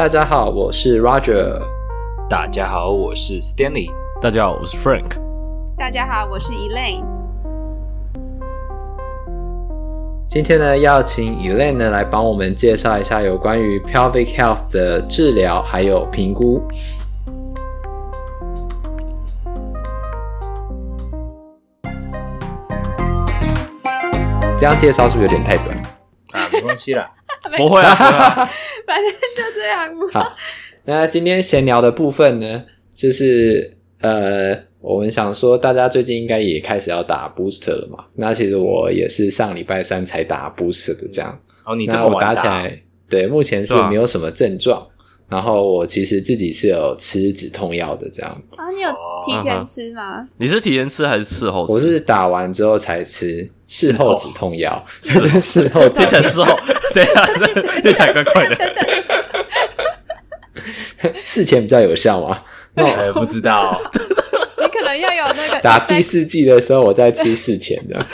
大家好，我是 Roger。大家好，我是 Stanley。大家好，我是 Frank。大家好，我是 Elaine。今天呢，要请 Elaine 呢来帮我们介绍一下有关于 pelvic health 的治疗还有评估。这样介绍是不是有点太短？啊，没关系啦，不会啊，反正就这样。好，那今天闲聊的部分呢，就是呃，我们想说，大家最近应该也开始要打 booster 了嘛？那其实我也是上礼拜三才打 booster 的，这样。哦，你这么晚打？那我打起来，对，目前是没有什么症状。然后我其实自己是有吃止痛药的，这样。啊，你有提前吃吗？哦、你是提前吃还是事后吃？我是打完之后才吃，事后止痛药。事后，事后这才事后，对啊，这才怪怪的。事前比较有效吗？那我也不知道。你可能要有那个打第四季的时候，我在吃事前的。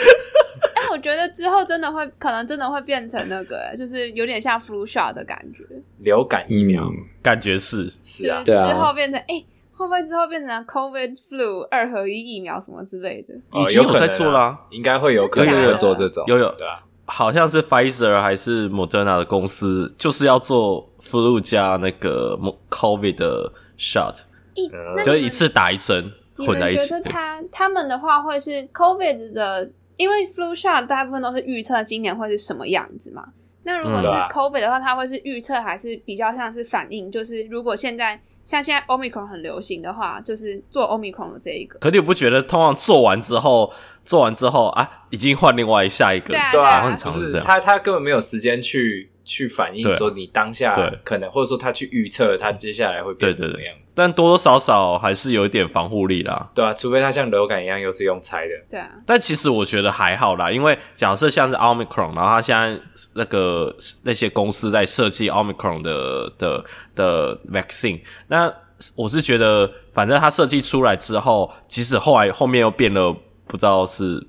我觉得之后真的会，可能真的会变成那个，就是有点像 flu shot 的感觉，流感疫苗，嗯、感觉是。是啊，之后变成哎、欸，会不会之后变成 COVID flu 二合一疫苗什么之类的？已经有在做啦，应该会有可能有做这种，有有。对啊，好像是 Pfizer 还是 Moderna 的公司，就是要做 flu 加那个 COVID 的 shot，、嗯、就一次打一针混在一起。你觉得他他们的话会是 COVID 的？因为 flu shot 大部分都是预测今年会是什么样子嘛，那如果是 COVID 的话，它会是预测还是比较像是反应？就是如果现在像现在 Omicron 很流行的话，就是做 Omicron 的这一个。可你不觉得通常做完之后，做完之后啊，已经换另外下一个？对啊，很常是这样。他他根本没有时间去。去反映说你当下可能，或者说他去预测他接下来会变成什么样子，但多多少少还是有一点防护力啦。对啊，除非他像流感一样又是用猜的。对啊，但其实我觉得还好啦，因为假设像是 Omicron，然后他现在那个那些公司在设计 Omicron 的的的 vaccine，那我是觉得反正他设计出来之后，即使后来后面又变了，不知道是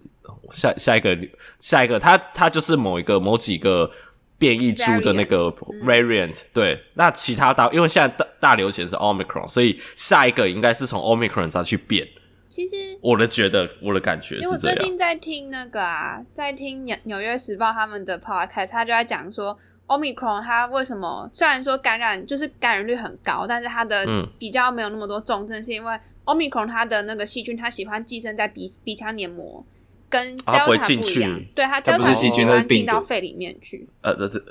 下下一个下一个，他他就是某一个某几个。变异株的那个 variant，嗯，对，那其他大，因为现在大大流行是 Omicron，所以下一个应该是从 Omicron 再去变。其实我的觉得，我的感觉是这样。我最近在听那个啊，在听纽纽约时报他们的 podcast，他就在讲说 Omicron 它为什么虽然说感染就是感染率很高，但是它的比较没有那么多重症，嗯，是因为 Omicron 它的那个细菌它喜欢寄生在鼻鼻腔黏膜。跟 Delta 不一样，对，它 Delta 是喜欢进到肺里面去。呃，这是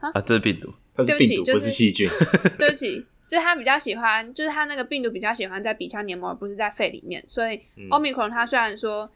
啊，这是病毒，它是病毒，不是细菌。对不起，就是它比较喜欢，就是它那个病毒比较喜欢在鼻腔黏膜，而不是在肺里面。所以 Omicron 它虽然说，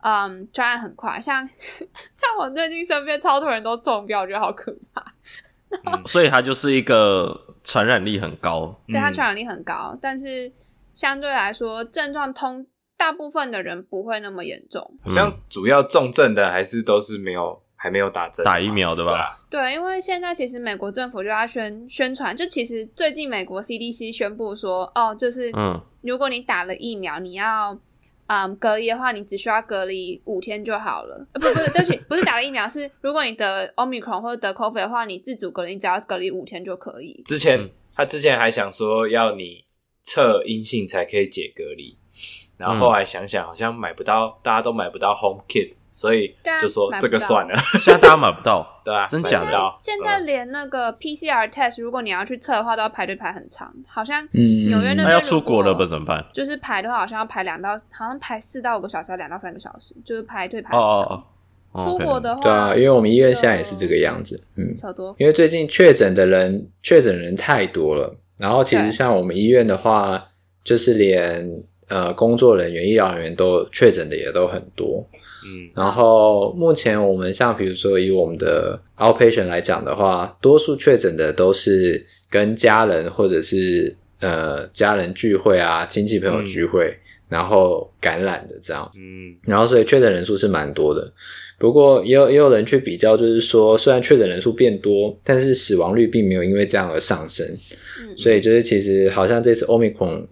嗯，传染很快，像 像我最近身边超多人都中标，我觉得好可怕。所以它就是一个传染力很高，对，它传染力很高，但是相对来说症状通。大部分的人不会那么严重，好像主要重症的还是都是没有还没有打针打疫苗的吧？对，因为现在其实美国政府就要宣宣传，就其实最近美国 CDC 宣布说，哦，就是嗯，如果你打了疫苗，你要嗯隔离的话，你只需要隔离五天就好了。呃，不，不是，对不起，不是打了疫苗，是如果你得 Omicron 或者得 COVID 的话，你自主隔离，你只要隔离五天就可以。之前他之前还想说要你测阴性才可以解隔离。然后后来想想，好像买不到，大家都买不到 Home Kit，所以就说这个算了。现在大家买不到，对吧？真假的？现在连那个 PCR test，如果你要去测的话，都要排队排很长。好像纽约那边要出国了，不怎么办？就是排的话，好像要排两到，好像排四到五个小时，两到三个小时，就是排队排很长。出国的话，对啊，因为我们医院现在也是这个样子，嗯，超多。因为最近确诊的人，确诊人太多了。然后其实像我们医院的话，就是连。呃，工作人员、医疗人员都确诊的也都很多，嗯，然后目前我们像比如说以我们的 outpatient 来讲的话，多数确诊的都是跟家人或者是呃家人聚会啊、亲戚朋友聚会，嗯，然后感染的这样，嗯，然后所以确诊人数是蛮多的。不过也有也有人去比较，就是说虽然确诊人数变多，但是死亡率并没有因为这样而上升，嗯，所以就是其实好像这次 Omicron。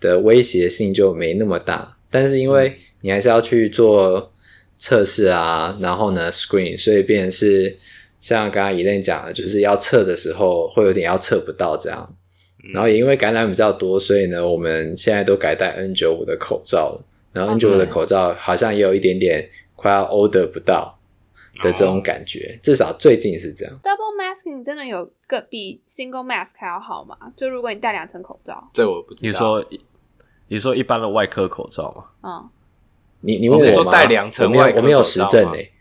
的威胁性就没那么大，但是因为你还是要去做测试啊，然后呢 screen，所以变成是像刚刚 Elaine 讲的，就是要测的时候会有点要测不到这样。然后也因为感染比较多，所以呢，我们现在都改戴 N 九五的口罩。然后 N 九五的口罩好像也有一点点快要 order 不到的这种感觉，哦、至少最近是这样。Double masking 真的有个比 single mask 还要好吗？就如果你戴两层口罩，这我不知道。你说你说一般的外科口罩吗？嗯，你你问我吗？说戴两层外科口罩吗？我没有实证诶、欸，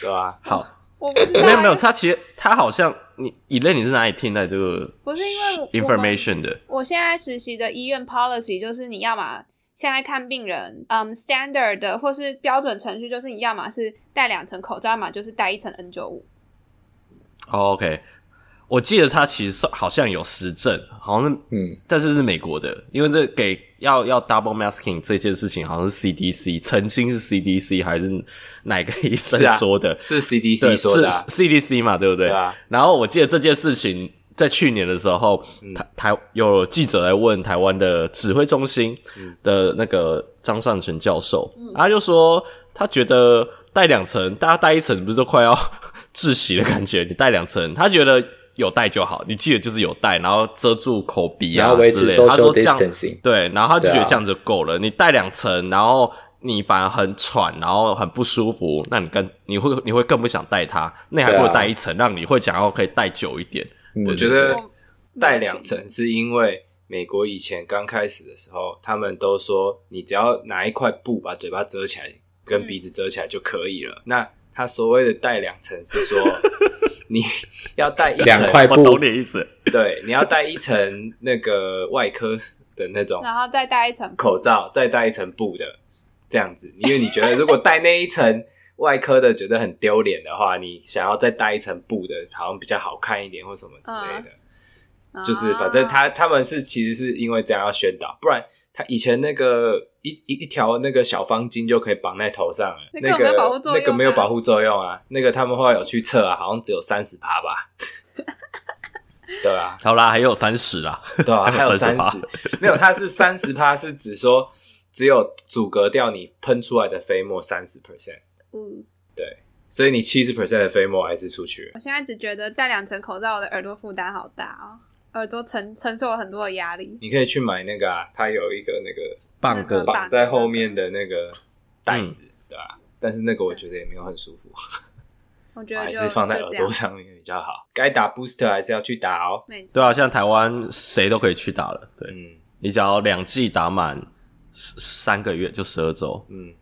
对吧？好，我不知道、欸。没有没有，他其实他好像。你以类你是哪里听的这个？不是因为 information 的。我现在实习的医院 policy 就是你要么现在看病人，嗯，standard 的或是标准程序就是你要么是戴两层口罩，要么就是戴一层 N 九五。Oh, OK。我记得他其实好像有实证，好像是嗯，但是是美国的，因为这给要要 double masking 这件事情好像是 CDC，曾经是 CDC 还是哪个医生说的？是，啊、是 CDC 说的，啊，是 CDC 嘛，对不对？然后我记得这件事情在去年的时候，嗯、台台有记者来问台湾的指挥中心的那个张善成教授，嗯、他就说他觉得戴两层，大家戴一层不是都快要窒息的感觉？你戴两层，他觉得。有戴就好，你记得就是有戴，然后遮住口鼻啊之类的。他说这样对，然后他就觉得这样就够了。啊、你戴两层，然后你反而很喘，然后很不舒服，那你更你会你会更不想戴它。那你还不如戴一层，让你会想要可以戴久一点。我觉得戴两层是因为美国以前刚开始的时候，他们都说你只要拿一块布把嘴巴遮起来，跟鼻子遮起来就可以了。嗯、那他所谓的戴两层是说。你要戴一两块布，我懂你意思。对，你要戴一层那个外科的那种，然后再戴一层口罩，再戴一层布的这样子。因为你觉得如果戴那一层外科的觉得很丢脸的话，你想要再戴一层布的，好像比较好看一点或什么之类的。嗯、就是反正他他们是其实是因为这样要宣导，不然。他以前那个一一一条那个小方巾就可以绑在头上了，那个没有保护作用，那个没有保护作用啊。那个他们后来有去测啊，好像只有三十趴吧。对啊，好啦，还有三十啦，对啊，还有三十，没有，它是三十趴，是指说只有阻隔掉你喷出来的飞沫三十 percent。嗯，对，所以你七十 percent 的飞沫还是出去了。我现在只觉得戴两层口罩，我的耳朵负担好大哦。耳朵承承受了很多的压力。你可以去买那个啊，它有一个那个棒个绑在后面的那个袋子，对吧？但是那个我觉得也没有很舒服。我觉得还是放在耳朵上面比较好。该打 booster 还是要去打哦。对啊，像台湾谁都可以去打了。对，嗯你只要两剂打满三个月就十二周。嗯，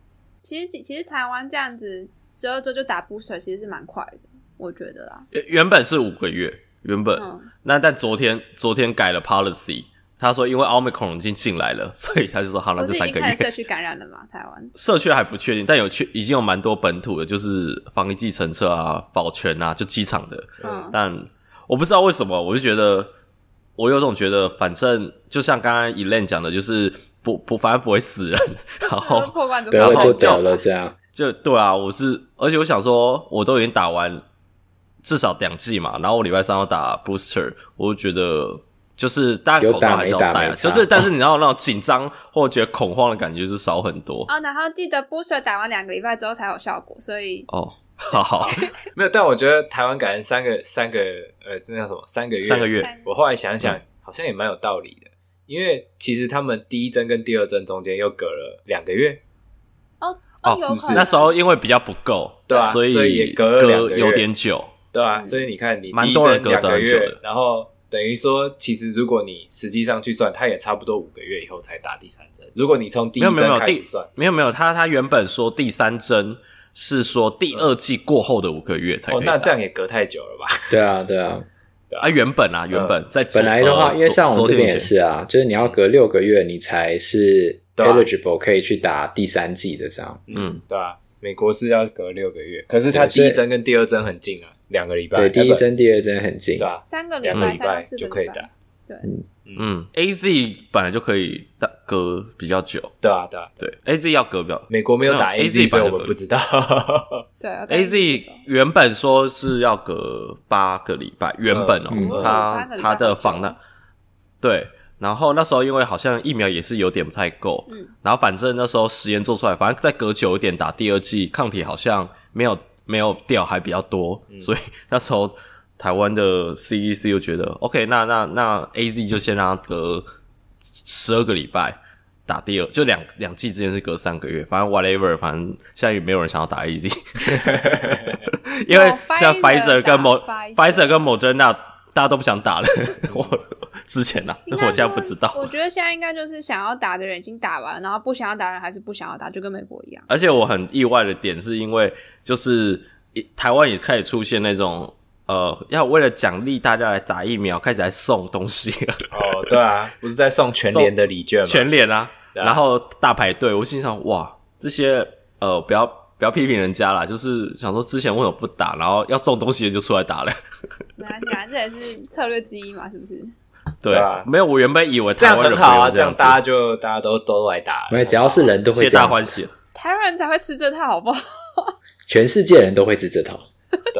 其实其实台湾这样子十二周就打 booster，其实是蛮快的，我觉得啦。原本是五个月。原本、嗯、那但昨天昨天改了 policy，他说因为 Omicron 已经进来了，所以他就说好了，这三个月社区感染了嘛？台湾社区还不确定，但有确已经有蛮多本土的，就是防疫计程车啊、保全啊，就机场的。嗯，但我不知道为什么，我就觉得我有种觉得，反正就像刚刚 Elaine 讲的，就是不不反正不会死人，然后破罐子破摔就走了这样。就对啊，我是而且我想说，我都已经打完。至少两季嘛，然后我礼拜三要打 booster，我就觉得就是大家口罩还是要戴，就是但是你知道那种紧张或者觉得恐慌的感觉是少很多哦。然后记得 booster 打完两个礼拜之后才有效果，所以哦，好好 没有，但我觉得台湾感恩三个三个呃，这叫什么？三个月？三个月？我后来想想，好像也蛮有道理的，因为其实他们第一针跟第二针中间又隔了两个月哦哦，是不是？那时候因为比较不够，对啊，所以也隔了两个月，有点久。对啊，所以你看，你第一针两个月，然后等于说，其实如果你实际上去算，他也差不多五个月以后才打第三针。如果你从第一针开始算，没有没有，他他原本说第三针是说第二季过后的五个月才可以。哦，那这样也隔太久了吧？对啊，对啊，啊，原本啊，原本在本来的话，因为像我们这边也是啊，就是你要隔六个月，你才是 eligible 可以去打第三季的这样。嗯，对啊，美国是要隔六个月，可是它第一针跟第二针很近啊。两个礼拜，对，第一针、第二针很近，对啊，三个两个礼拜就可以打。对，嗯，A Z 本来就可以打隔比较久，对啊，对啊，对，A Z 要隔比较，美国没有打 A Z，所以我们不知道。对，A Z 原本说是要隔八个礼拜，原本哦，他他的防那，对，然后那时候因为好像疫苗也是有点不太够，嗯，然后反正那时候实验做出来，反正再隔久一点打第二剂抗体好像没有。没有掉还比较多，嗯、所以那时候台湾的 CDC 又觉得 OK，那那那 AZ 就先让他隔十二个礼拜打第二，就两两季之间是隔三个月，反正 whatever，反正现在也没有人想要打 AZ，因为像 Pfizer 跟某 Pfizer 跟 Moderna 大家都不想打了。我之前呢、啊，我现在不知道。我觉得现在应该就是想要打的人已经打完，然后不想要打的人还是不想要打，就跟美国一样。而且我很意外的点是因为，就是台湾也开始出现那种呃，要为了奖励大家来打疫苗，开始来送东西了。哦，对啊，不是在送全联的礼券吗？全联啊，啊然后大排队。我心想，哇，这些呃，不要。不要批评人家啦，就是想说之前为什么不打，然后要送东西的就出来打了。没关系啊，这也是策略之一嘛，是不是？对啊，没有，我原本以为这样很好啊，这样大家就大家都都来打，因为只要是人都会，皆大欢喜。台湾人才会吃这套，好不好？全世界人都会吃这套，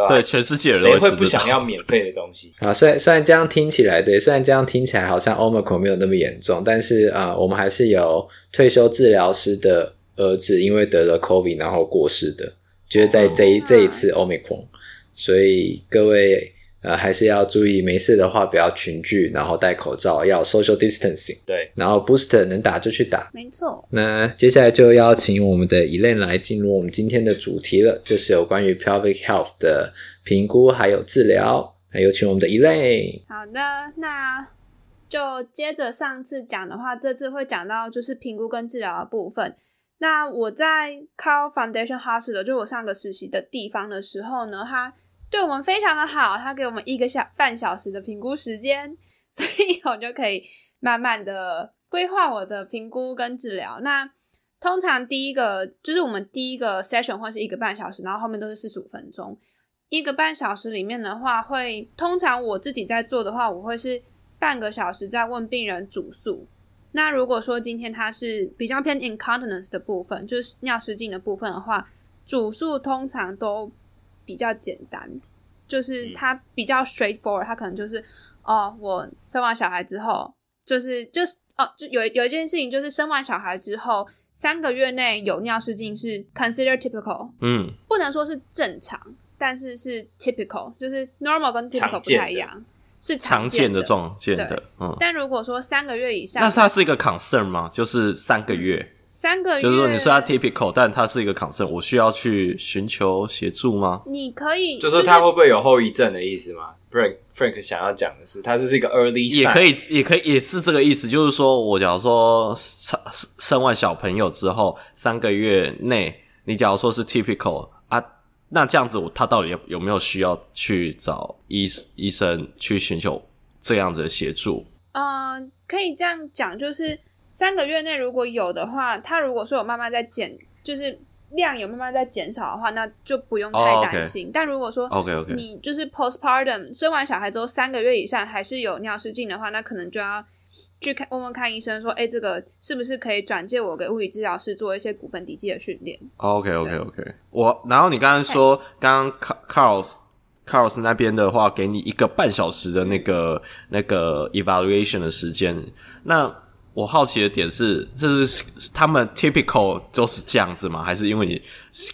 对，全世界人谁会不想要免费的东西啊？虽然虽然这样听起来，对，虽然这样听起来好像 Omicron 没有那么严重，但是啊、呃，我们还是有退休治疗师的儿子因为得了 COVID 然后过世的。就是在这一这一次 Omicron，所以各位呃还是要注意，没事的话不要群聚，然后戴口罩，要 social distancing。对，然后 booster 能打就去打。没错。那接下来就邀请我们的 Elaine 来进入我们今天的主题了，就是有关于 pelvic health 的评估还有治疗。那有请我们的 Elaine。好的，那就接着上次讲的话，这次会讲到就是评估跟治疗的部分。那我在 Carle Foundation Hospital，就我上个实习的地方的时候呢，他对我们非常的好，他给我们一个小半小时的评估时间，所以我就可以慢慢的规划我的评估跟治疗。那通常第一个就是我们第一个 session 会是一个半小时，然后后面都是四十五分钟。一个半小时里面的话会，通常我自己在做的话，我会是半个小时在问病人主诉。那如果说今天他是比较偏 incontinence 的部分，就是尿失禁的部分的话，主诉通常都比较简单，就是它比较 straightforward，它可能就是哦，我生完小孩之后，就是就是哦，就有有一件事情，就是生完小孩之后三个月内有尿失禁是 consider typical，嗯，不能说是正常，但是是 typical，就是 normal 跟 typical 不太一样。是常见的状见的，嗯。但如果说三个月以上，那它是一个 concern 吗？就是三个月，三个月，就是说你是他 typical，但他是一个 concern，我需要去寻求协助吗？你可以，就是他会不会有后遗症的意思吗？Frank Frank 想要讲的是，他是一个 early 也可以，也可以，也是这个意思。就是说我假如说生生完小朋友之后三个月内，你假如说是 typical 啊。那这样子，他到底有有没有需要去找医医生去寻求这样子的协助？嗯、呃，可以这样讲，就是三个月内如果有的话，他如果说有慢慢在减，就是量有慢慢在减少的话，那就不用太担心。Oh, okay. 但如果说 OK OK，你就是 postpartum 生完小孩之后三个月以上还是有尿失禁的话，那可能就要。去看问问看医生说，哎、欸，这个是不是可以转介我给物理治疗师做一些骨盆底肌的训练？OK OK OK。我然后你刚刚说，刚刚 Carle Carle 那边的话，给你一个半小时的那个那个 evaluation 的时间，那。我好奇的点是，这是他们 typical 都是这样子吗？还是因为你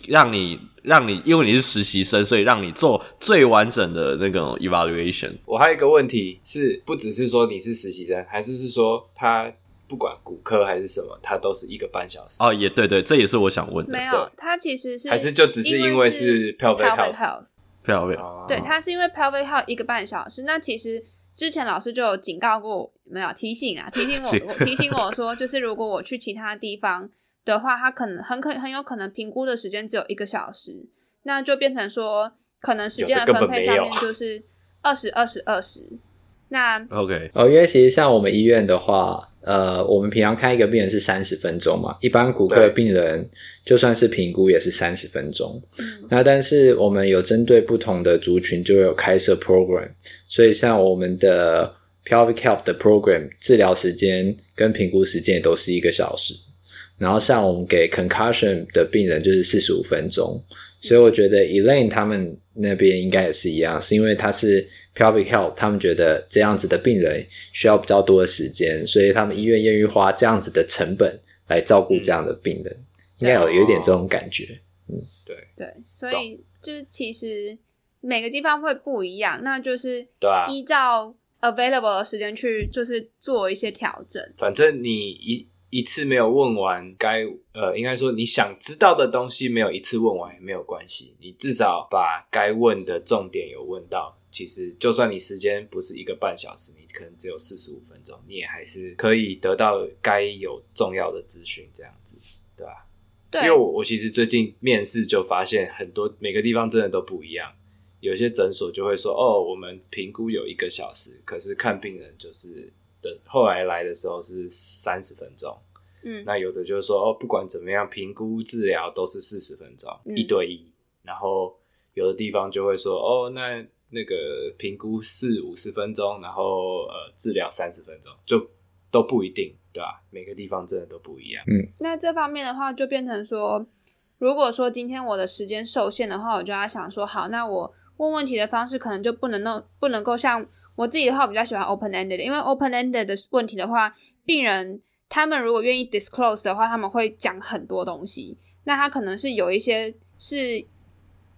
让你让你因为你是实习生，所以让你做最完整的那个 evaluation？我还有一个问题是，不只是说你是实习生，还是是说他不管骨科还是什么，他都是一个半小时？哦，也对对，这也是我想问的。没有，他其实是还是就只是因为是 pelvic health，pelvic health，对，他是因为 pelvic health 一个半小时。那其实。之前老师就有警告过，没有提醒啊，提醒 我，提醒我说，就是如果我去其他地方的话，他可能很可很有可能评估的时间只有一个小时，那就变成说，可能时间的分配上面就是二十二十二十。那 OK 哦，因为其实像我们医院的话。呃，我们平常看一个病人是三十分钟嘛，一般骨科的病人就算是评估也是三十分钟。那但是我们有针对不同的族群就会有开设 program，所以像我们的 pelvic health 的 program 治疗时间跟评估时间也都是一个小时。然后像我们给 concussion 的病人就是四十五分钟。所以我觉得 Elaine 他们那边应该也是一样，是因为他是 pelvic health，他们觉得这样子的病人需要比较多的时间，所以他们医院愿意花这样子的成本来照顾这样的病人，嗯、应该有有一点这种感觉。嗯，对对，所以就是其实每个地方会不一样，那就是依照 available 的时间去就是做一些调整。反正你一一次没有问完该呃，应该说你想知道的东西没有一次问完也没有关系，你至少把该问的重点有问到。其实就算你时间不是一个半小时，你可能只有四十五分钟，你也还是可以得到该有重要的资讯，这样子，对吧？对，因为我我其实最近面试就发现很多每个地方真的都不一样，有些诊所就会说哦，我们评估有一个小时，可是看病人就是等后来来的时候是三十分钟，嗯，那有的就是说哦，不管怎么样，评估治疗都是四十分钟，嗯，一对一，然后有的地方就会说哦，那。那个评估是五十分钟，然后呃治疗三十分钟，就都不一定，对吧？每个地方真的都不一样。嗯，那这方面的话，就变成说，如果说今天我的时间受限的话，我就要想说，好，那我问问题的方式可能就不能弄，不能够像我自己的话，我比较喜欢 open ended，因为 open ended 的问题的话，病人他们如果愿意 disclose 的话，他们会讲很多东西，那他可能是有一些是。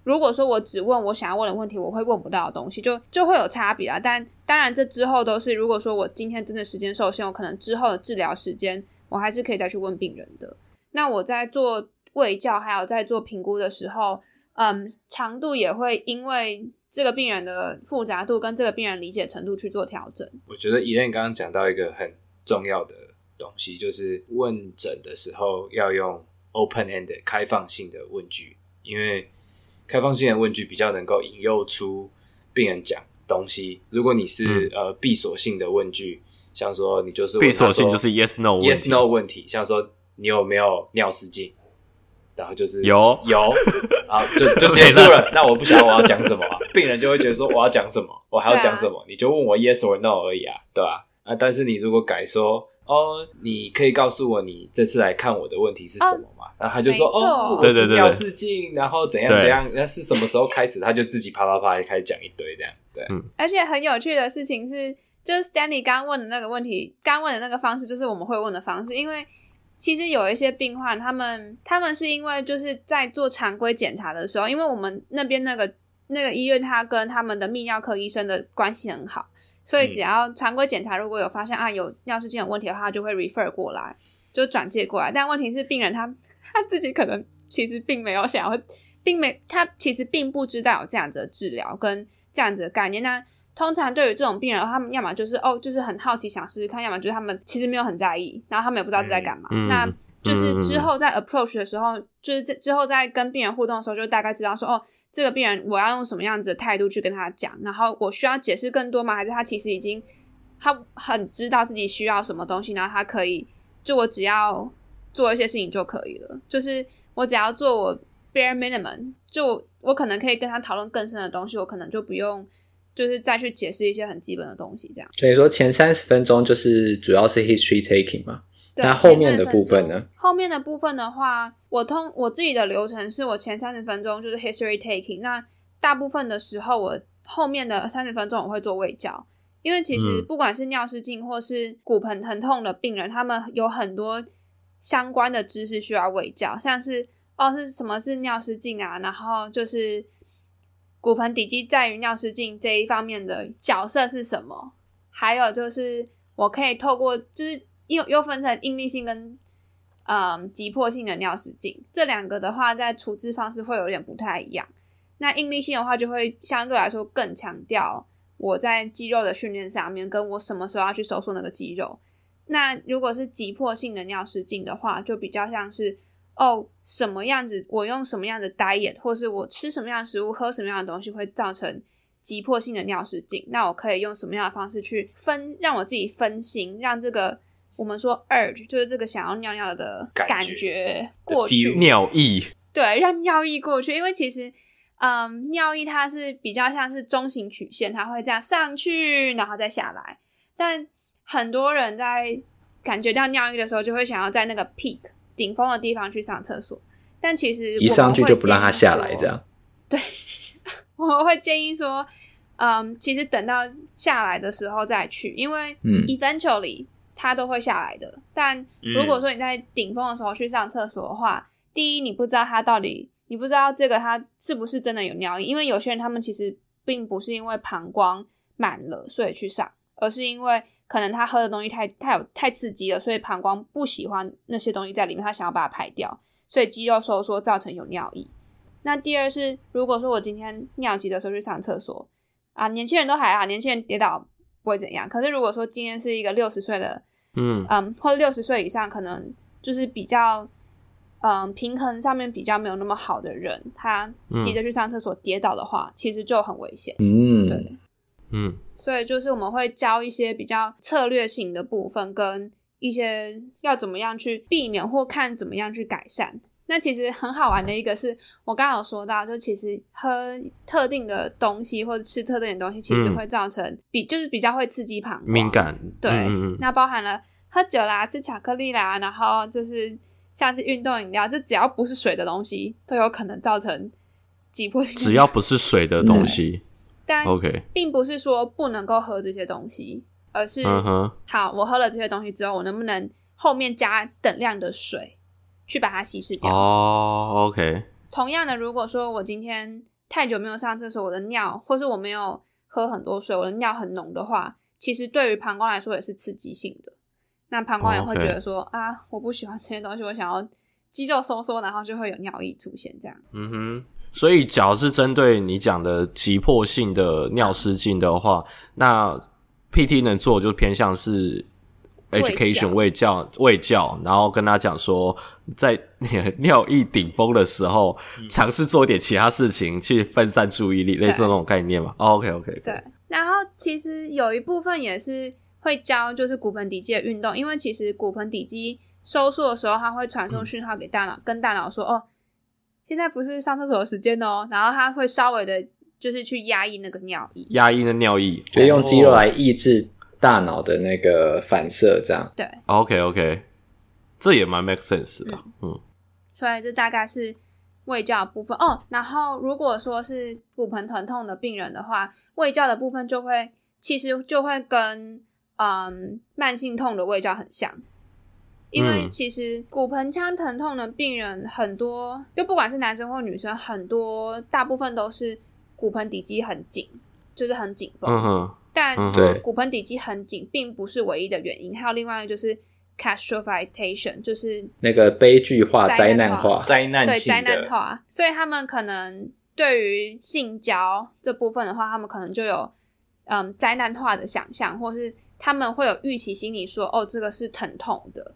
如果说我只问我想要问的问题，我会问不到的东西，就就会有差别啊。但当然，这之后都是如果说我今天真的时间受限，我可能之后的治疗时间，我还是可以再去问病人的。那我在做卫教还有在做评估的时候，嗯，长度也会因为这个病人的复杂度跟这个病人理解程度去做调整。我觉得 Elaine 刚刚讲到一个很重要的东西，就是问诊的时候要用 open end 开放性的问句，因为。开放性的问句比较能够引诱出病人讲东西。如果你是、嗯、呃闭锁性的问句，像说你就是闭锁性就是 yes no yes no 问题，像说你有没有尿失禁，然后就是有。有，然后就就结束了。那我不晓得我要讲什么、啊，病人就会觉得说我要讲什么，我还要讲什么、啊，你就问我 yes or no 而已啊，对吧？啊，但是你如果改说哦，你可以告诉我你这次来看我的问题是什么？啊然后他就说：“哦，我是尿失禁，然后怎样怎样？那是什么时候开始？”他就自己啪啪啪就开始讲一堆这样。对，嗯。而且很有趣的事情是，就是 Stanley 刚问的那个问题，刚问的那个方式，就是我们会问的方式。因为其实有一些病患，他们他们是因为就是在做常规检查的时候，因为我们那边那个那个医院，他跟他们的泌尿科医生的关系很好，所以只要常规检查如果有发现啊有尿失禁有问题的话，他就会 refer 过来，就转介过来。但问题是病人他。他自己可能其实并没有想要，并没他其实并不知道有这样子的治疗跟这样子的概念。那通常对于这种病人，他们要么就是哦，就是很好奇想试试看，要么就是他们其实没有很在意，然后他们也不知道自己在干嘛。嗯、那就是之后在 approach 的时候，嗯、就是在之后在跟病人互动的时候，就大概知道说哦，这个病人我要用什么样子的态度去跟他讲，然后我需要解释更多吗？还是他其实已经他很知道自己需要什么东西，然后他可以就我只要。做一些事情就可以了，就是我只要做我 bare minimum，就我可能可以跟他讨论更深的东西，我可能就不用就是再去解释一些很基本的东西，这样。所以说前三十分钟就是主要是 history taking 嘛，那后面的部分呢？后面的部分的话，我通我自己的流程是我前三十分钟就是 history taking，那大部分的时候我后面的三十分钟我会做胃教，因为其实不管是尿失禁或是骨盆疼痛的病人，他们有很多。相关的知识需要喂教，像是哦是什么是尿失禁啊，然后就是骨盆底肌在于尿失禁这一方面的角色是什么，还有就是我可以透过就是又又分成应力性跟嗯急迫性的尿失禁这两个的话，在处置方式会有点不太一样。那应力性的话就会相对来说更强调我在肌肉的训练上面，跟我什么时候要去收缩那个肌肉。那如果是急迫性的尿失禁的话，就比较像是哦，什么样子，我用什么样的 diet，或是我吃什么样的食物，喝什么样的东西会造成急迫性的尿失禁？那我可以用什么样的方式去分，让我自己分心，让这个我们说 urge，就是这个想要尿尿的感觉过去，尿意，对，让尿意过去。因为其实，嗯，尿意它是比较像是中型曲线，它会这样上去，然后再下来，但。很多人在感觉到尿意的时候，就会想要在那个 peak 顶峰的地方去上厕所，但其实一上去就不让它下来，这样。对，我会建议说，嗯，其实等到下来的时候再去，因为嗯，eventually 它都会下来的。但如果说你在顶峰的时候去上厕所的话，嗯，第一，你不知道它到底。你不知道这个它是不是真的有尿意，因为有些人他们其实并不是因为膀胱满了所以去上，而是因为可能他喝的东西太太有太刺激了，所以膀胱不喜欢那些东西在里面，他想要把它排掉，所以肌肉收缩造成有尿意。那第二是，如果说我今天尿急的时候去上厕所啊，年轻人都还好，年轻人跌倒不会怎样。可是如果说今天是一个六十岁的，嗯嗯，或者六十岁以上，可能就是比较嗯平衡上面比较没有那么好的人，他急着去上厕所跌倒的话，嗯、其实就很危险。嗯，对，嗯，所以就是我们会教一些比较策略性的部分，跟一些要怎么样去避免或看怎么样去改善。那其实很好玩的一个是我刚刚有说到，就其实喝特定的东西或者吃特定的东西，其实会造成比、嗯、就是比较会刺激膀胱敏感。对，嗯、那包含了喝酒啦、吃巧克力啦，然后就是像是运动饮料，就只要不是水的东西，都有可能造成挤迫性。只要不是水的东西，但 OK，并不是说不能够喝这些东西，而是、嗯、好，我喝了这些东西之后，我能不能后面加等量的水？去把它稀释掉哦。Oh, OK。同样的，如果说我今天太久没有上厕所，我的尿，或是我没有喝很多水，我的尿很浓的话，其实对于膀胱来说也是刺激性的。那膀胱也会觉得说、oh. 啊，我不喜欢这些东西，我想要肌肉收缩，然后就会有尿意出现这样。嗯哼。所以，只要是针对你讲的急迫性的尿失禁的话，那 PT 能做就偏向是。education 卫教卫教，然后跟他讲说，在尿意顶峰的时候，尝试做一点其他事情去分散注意力，类似那种概念嘛。Oh, OK OK。对，然后其实有一部分也是会教，就是骨盆底肌的运动，因为其实骨盆底肌收缩的时候，它会传送讯号给大脑，嗯、跟大脑说，哦，现在不是上厕所的时间哦，然后他会稍微的，就是去压抑那个尿意，压抑的尿意，就用肌肉来抑制。大脑的那个反射，这样对。OK OK，这也蛮 make sense 的。嗯，嗯，所以这大概是胃教的部分哦。然后如果说是骨盆疼痛的病人的话，胃教的部分就会其实就会跟嗯慢性痛的胃教很像，因为其实骨盆腔疼痛的病人很多，就不管是男生或女生，很多大部分都是骨盆底肌很紧，就是很紧绷。嗯哼。但骨盆底肌很紧，并不是唯一的原因，还有另外一个就是 catastrophication，就是那个悲剧化、灾难化、灾难对灾难化。所以他们可能对于性交这部分的话，他们可能就有嗯灾难化的想象，或是他们会有预期心理说，哦，这个是疼痛的。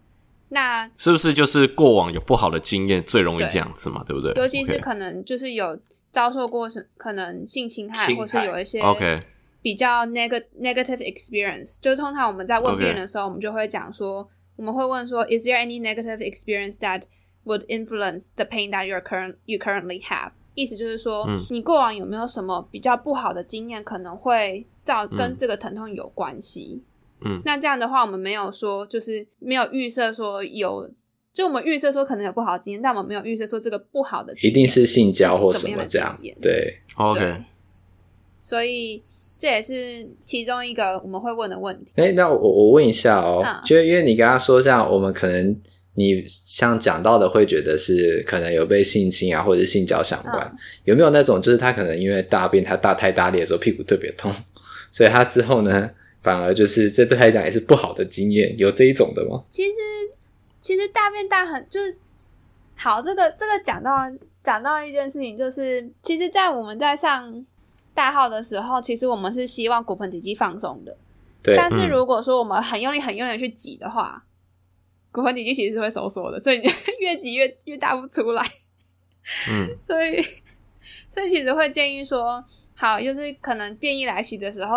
那是不是就是过往有不好的经验，最容易这样子嘛？对，不对？尤其是可能就是有遭受过什可能性侵害，或是有一些 OK。比较 negative negative experience，就是通常我们在问别人的时候我们就会讲说，我们会问说，Is there any negative experience that would influence the pain that you're current you currently have？意思就是说，嗯、你过往有没有什么比较不好的经验，可能会造跟这个疼痛有关系？嗯，那这样的话，我们没有说就是没有预设说有，就我们预设说可能有不好的经验，但我们没有预设说这个不好的经验一定是性交或什么这样，对，OK，所以。这也是其中一个我们会问的问题。哎，那我我问一下哦，嗯、就因为你刚刚说，像我们可能你像讲到的，会觉得是可能有被性侵啊，或者是性交相关，嗯、有没有那种就是他可能因为大便他大太大力的时候屁股特别痛，所以他之后呢反而就是这对他来讲也是不好的经验，有这一种的吗？其实其实大便大很就是好，这个这个讲到讲到一件事情，就是其实，在我们在上。大号的时候，其实我们是希望骨盆底肌放松的。对。但是如果说我们很用力、很用力去挤的话，嗯、骨盆底肌其实是会收缩的，所以你越挤越越大不出来。嗯。所以，所以其实会建议说，好，就是可能便意来袭的时候，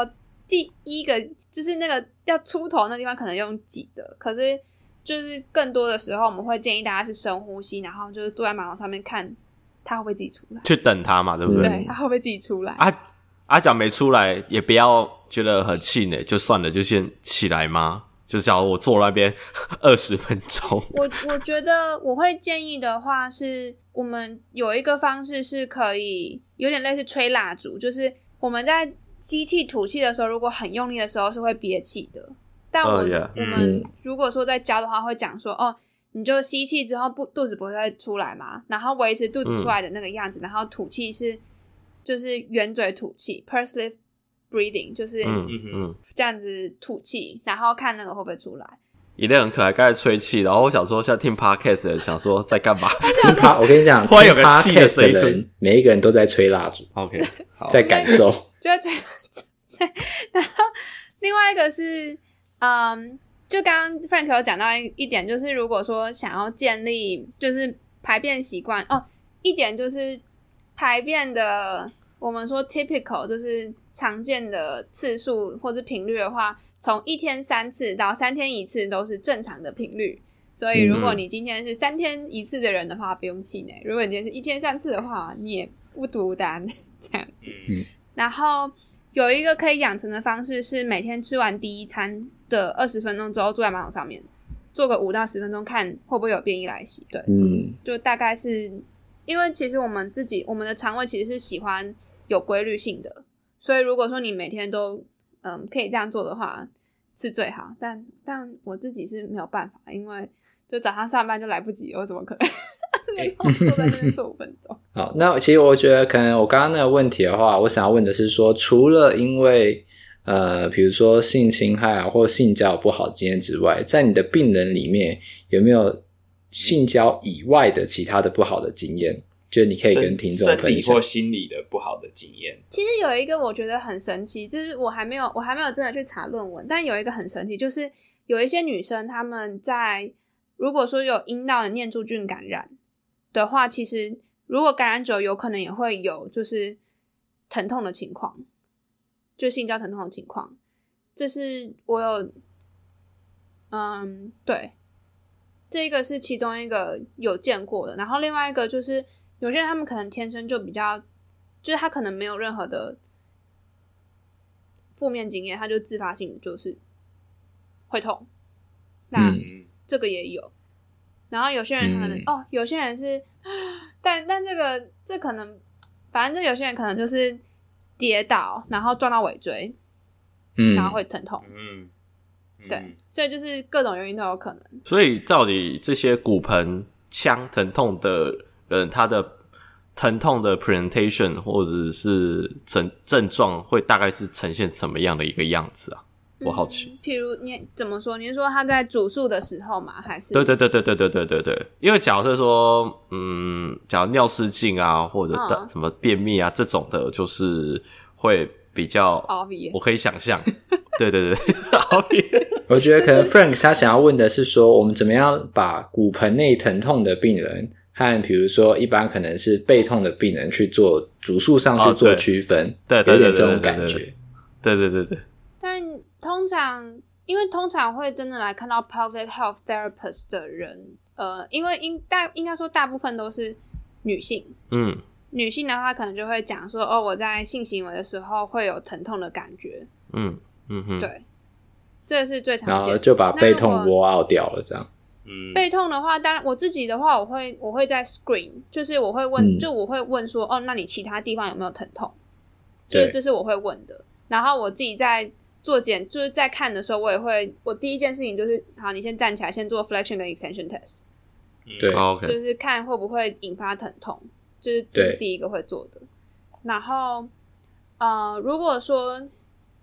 第一个就是那个要出头那地方可能用挤的，可是就是更多的时候，我们会建议大家是深呼吸，然后就是坐在马桶上面看。他会不会自己出来？去等他嘛，对不对？对，他会不会自己出来？啊，阿讲没出来，也不要觉得很气馁，就算了，就先起来吗？就假如我坐那边 二十分钟。我我觉得我会建议的话是，我们有一个方式是可以有点类似吹蜡烛，就是我们在吸气吐气的时候，如果很用力的时候是会憋气的。但我、oh, yeah. 我们如果说在教的话，会讲说哦。你就吸气之后不肚子不会再出来嘛，然后维持肚子出来的那个样子，嗯、然后吐气是就是圆嘴吐气 pursed lip breathing，就是嗯嗯这样子吐气，然后看那个会不会出来。一定很可爱，刚才吹气，然后我想说，像听 podcast 的人想说在干嘛？听我跟你讲，突然有个气的声音，每一个人都在吹蜡烛。OK，好，在感受，就觉得。对，然后另外一个是，嗯，就刚刚 Frank 有讲到一点，就是如果说想要建立就是排便习惯哦，一点就是排便的，我们说 typical 就是常见的次数或是频率的话。从一天三次到三天一次都是正常的频率，所以如果你今天是三天一次的人的话，不用气馁；如果你今天是一天三次的话，你也不独单这样子。嗯，然后有一个可以养成的方式是每天吃完第一餐的二十分钟之后，坐在马桶上面做个五到十分钟，看会不会有便意来袭。对，嗯，就大概是因为其实我们自己我们的肠胃其实是喜欢有规律性的，所以如果说你每天都嗯，可以这样做的话是最好，但但我自己是没有办法，因为就早上上班就来不及，我怎么可能 坐在那边坐五分钟？好，那其实我觉得可能我刚刚那个问题的话，我想要问的是说，除了因为呃，比如说性侵害啊或性交不好经验之外，在你的病人里面有没有性交以外的其他的不好的经验？就你可以跟听众分享或心理的不好的经验。其实有一个我觉得很神奇，就是我还没有我还没有真的去查论文，但有一个很神奇，就是有一些女生她们在如果说有阴道的念珠菌感染的话，其实如果感染者有可能也会有就是疼痛的情况，就性交疼痛的情况。这是我有，嗯，对，这个是其中一个有见过的，然后另外一个就是。有些人他们可能天生就比较，就是他可能没有任何的负面经验，他就自发性就是会痛。那、嗯、这个也有。然后有些人可能、嗯、哦，有些人是，但但这个这可能，反正就有些人可能就是跌倒，然后撞到尾椎，嗯，然后会疼痛。嗯，对，所以就是各种原因都有可能。所以到底这些骨盆腔疼痛的。人，他的疼痛的 presentation 或者是症症状会大概是呈现什么样的一个样子啊？我好奇。譬、嗯、如你怎么说？你是说他在主诉的时候吗？还是？对对对对对对对对对。因为假设说，嗯，假如尿失禁啊，或者什么便秘啊、嗯、这种的，就是会比较，Obvious. 我可以想象。对对对，Obvious. 我觉得可能 Frank 他想要问的是说，我们怎么样把骨盆内疼痛的病人。和比如说，一般可能是背痛的病人去做主诉上去做区分，哦、对，对，对，对，对，对，有点这种感觉。对对对对。但通常，因为通常会真的来看到 pelvic health therapist 的人，呃，因为应大应该说大部分都是女性。嗯。女性的话，可能就会讲说，哦，我在性行为的时候会有疼痛的感觉。嗯嗯哼。对，这是最常见的。然后就把背痛 rule out 掉了，这样。嗯背痛的话，当然我自己的话，我会我会在 screen，就是我会问，嗯、就我会问说，哦，那你其他地方有没有疼痛？就是这是我会问的。然后我自己在做检，就是在看的时候，我也会，我第一件事情就是，好，你先站起来，先做 flexion 跟 extension test，对，就是看会不会引发疼痛，就是这是第一个会做的。然后，呃，如果说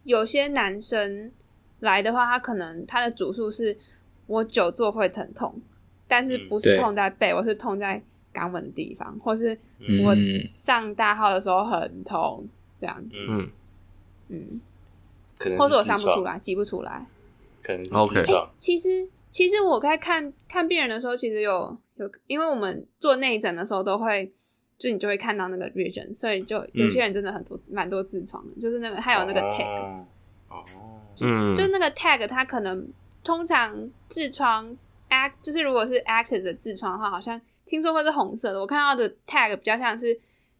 有些男生来的话，他可能他的主诉是。我久坐会疼痛，但是不是痛在背，嗯、我是痛在肛门的地方，或是我上大号的时候很痛，这样子。嗯。嗯，可能或者我上不出来，挤不出来，可能是痔疮、欸。其实其实我在看看病人的时候，其实有有，因为我们做内诊的时候都会，就你就会看到那个 region，所以就有些人真的很多蛮、嗯、多痔疮的，就是那个还有那个 tag，哦，哦嗯，就那个 tag，它可能。通常痔疮 act 就是如果是 active 的痔疮的话，好像听说会是红色的。我看到的 tag 比较像是